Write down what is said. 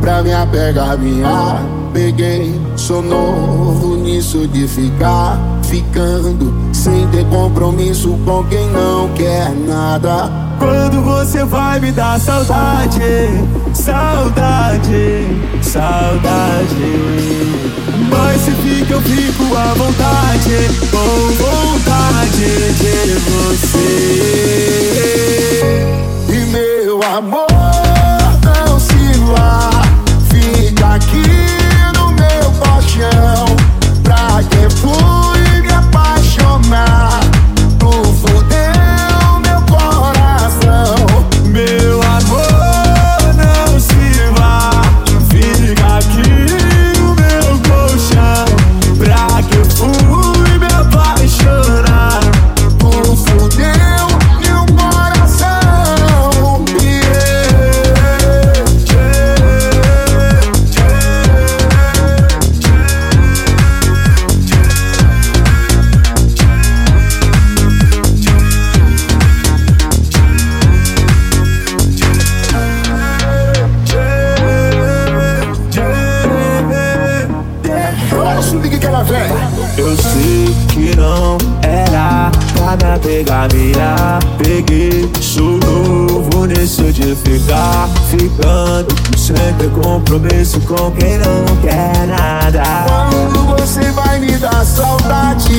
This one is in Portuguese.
pra me apegar, minha peguei. Sou novo nisso de ficar ficando sem ter compromisso com quem não quer nada. Quando você vai me dar saudade, saudade, saudade. Mas se fica, eu fico à vontade, com vontade de você. Eu sei que não era pra me pegar, mirar. Peguei, sou novo nisso de ficar ficando. Sem ter compromisso com quem não quer nada. Quando você vai me dar saudade,